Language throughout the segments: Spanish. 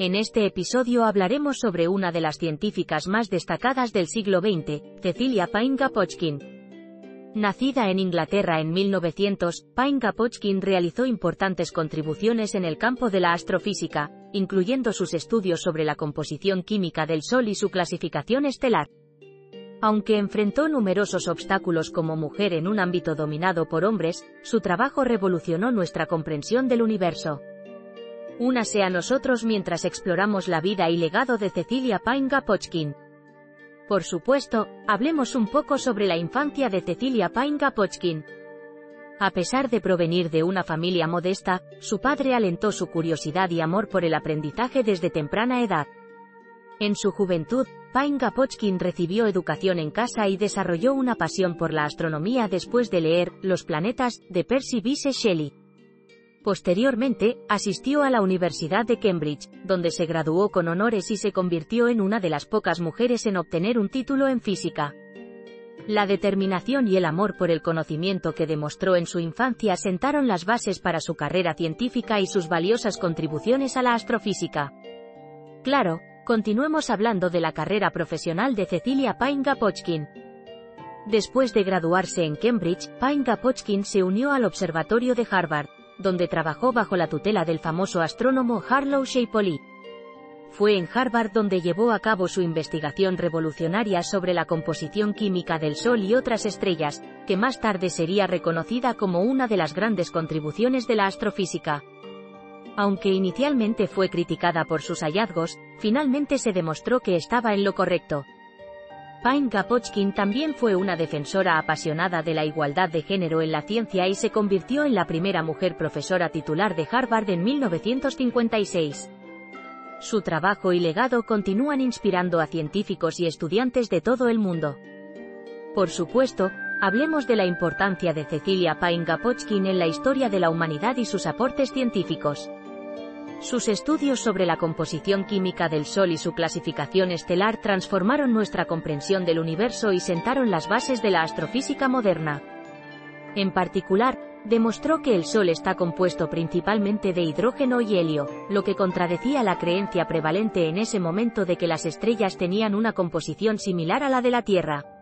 en este episodio hablaremos sobre una de las científicas más destacadas del siglo XX, Cecilia Payne-Gaposchkin. Nacida en Inglaterra en 1900, Payne-Gaposchkin realizó importantes contribuciones en el campo de la astrofísica, incluyendo sus estudios sobre la composición química del Sol y su clasificación estelar. Aunque enfrentó numerosos obstáculos como mujer en un ámbito dominado por hombres, su trabajo revolucionó nuestra comprensión del universo. Únase a nosotros mientras exploramos la vida y legado de Cecilia Payne-Gaposchkin. Por supuesto, hablemos un poco sobre la infancia de Cecilia Payne-Gaposchkin. A pesar de provenir de una familia modesta, su padre alentó su curiosidad y amor por el aprendizaje desde temprana edad. En su juventud, Payne-Gaposchkin recibió educación en casa y desarrolló una pasión por la astronomía después de leer Los planetas, de Percy Bysshe Shelley. Posteriormente, asistió a la Universidad de Cambridge, donde se graduó con honores y se convirtió en una de las pocas mujeres en obtener un título en física. La determinación y el amor por el conocimiento que demostró en su infancia sentaron las bases para su carrera científica y sus valiosas contribuciones a la astrofísica. Claro, continuemos hablando de la carrera profesional de Cecilia Payne-Gaposchkin. Después de graduarse en Cambridge, Payne-Gaposchkin se unió al Observatorio de Harvard, donde trabajó bajo la tutela del famoso astrónomo Harlow Shapley. Fue en Harvard donde llevó a cabo su investigación revolucionaria sobre la composición química del Sol y otras estrellas, que más tarde sería reconocida como una de las grandes contribuciones de la astrofísica. Aunque inicialmente fue criticada por sus hallazgos, finalmente se demostró que estaba en lo correcto. Payne Gaposchkin también fue una defensora apasionada de la igualdad de género en la ciencia y se convirtió en la primera mujer profesora titular de Harvard en 1956. Su trabajo y legado continúan inspirando a científicos y estudiantes de todo el mundo. Por supuesto, hablemos de la importancia de Cecilia Payne Gaposchkin en la historia de la humanidad y sus aportes científicos. Sus estudios sobre la composición química del Sol y su clasificación estelar transformaron nuestra comprensión del universo y sentaron las bases de la astrofísica moderna. En particular, demostró que el Sol está compuesto principalmente de hidrógeno y helio, lo que contradecía la creencia prevalente en ese momento de que las estrellas tenían una composición similar a la de la Tierra.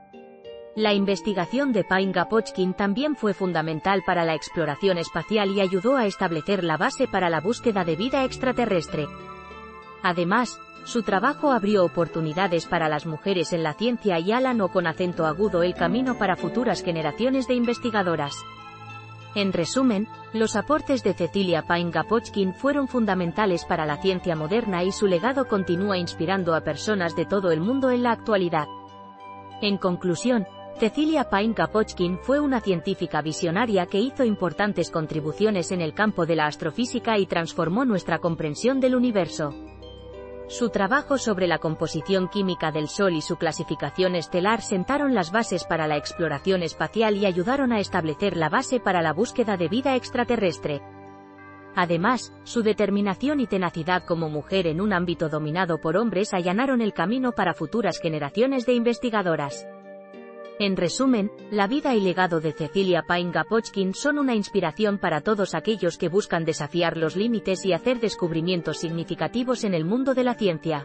La investigación de Payne-Gaposchkin también fue fundamental para la exploración espacial y ayudó a establecer la base para la búsqueda de vida extraterrestre. Además, su trabajo abrió oportunidades para las mujeres en la ciencia y Alan con acento agudo el camino para futuras generaciones de investigadoras. En resumen, los aportes de Cecilia Payne-Gaposchkin fueron fundamentales para la ciencia moderna y su legado continúa inspirando a personas de todo el mundo en la actualidad. En conclusión, Cecilia Payne-Gaposchkin fue una científica visionaria que hizo importantes contribuciones en el campo de la astrofísica y transformó nuestra comprensión del universo. Su trabajo sobre la composición química del Sol y su clasificación estelar sentaron las bases para la exploración espacial y ayudaron a establecer la base para la búsqueda de vida extraterrestre. Además, su determinación y tenacidad como mujer en un ámbito dominado por hombres allanaron el camino para futuras generaciones de investigadoras. En resumen, la vida y legado de Cecilia Payne-Gaposchkin son una inspiración para todos aquellos que buscan desafiar los límites y hacer descubrimientos significativos en el mundo de la ciencia.